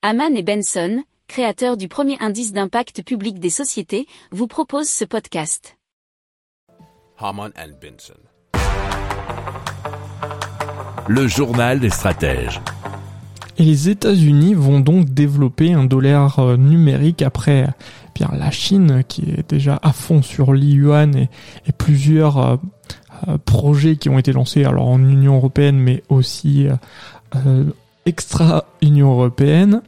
Haman et Benson, créateurs du premier indice d'impact public des sociétés, vous proposent ce podcast. Haman and Benson. Le journal des stratèges. Et les États-Unis vont donc développer un dollar euh, numérique après euh, bien la Chine qui est déjà à fond sur l'Yuan et, et plusieurs euh, euh, projets qui ont été lancés alors en Union européenne mais aussi euh, extra Union européenne.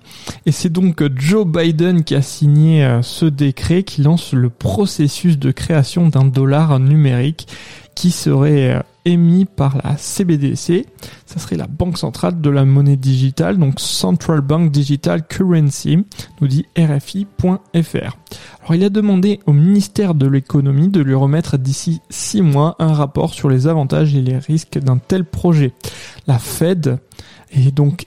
Et c'est donc Joe Biden qui a signé euh, ce décret qui lance le processus de création d'un dollar numérique qui serait euh, émis par la CBDC. Ça serait la banque centrale de la monnaie digitale, donc Central Bank Digital Currency, nous dit RFI.fr. Alors il a demandé au ministère de l'économie de lui remettre d'ici six mois un rapport sur les avantages et les risques d'un tel projet. La Fed est donc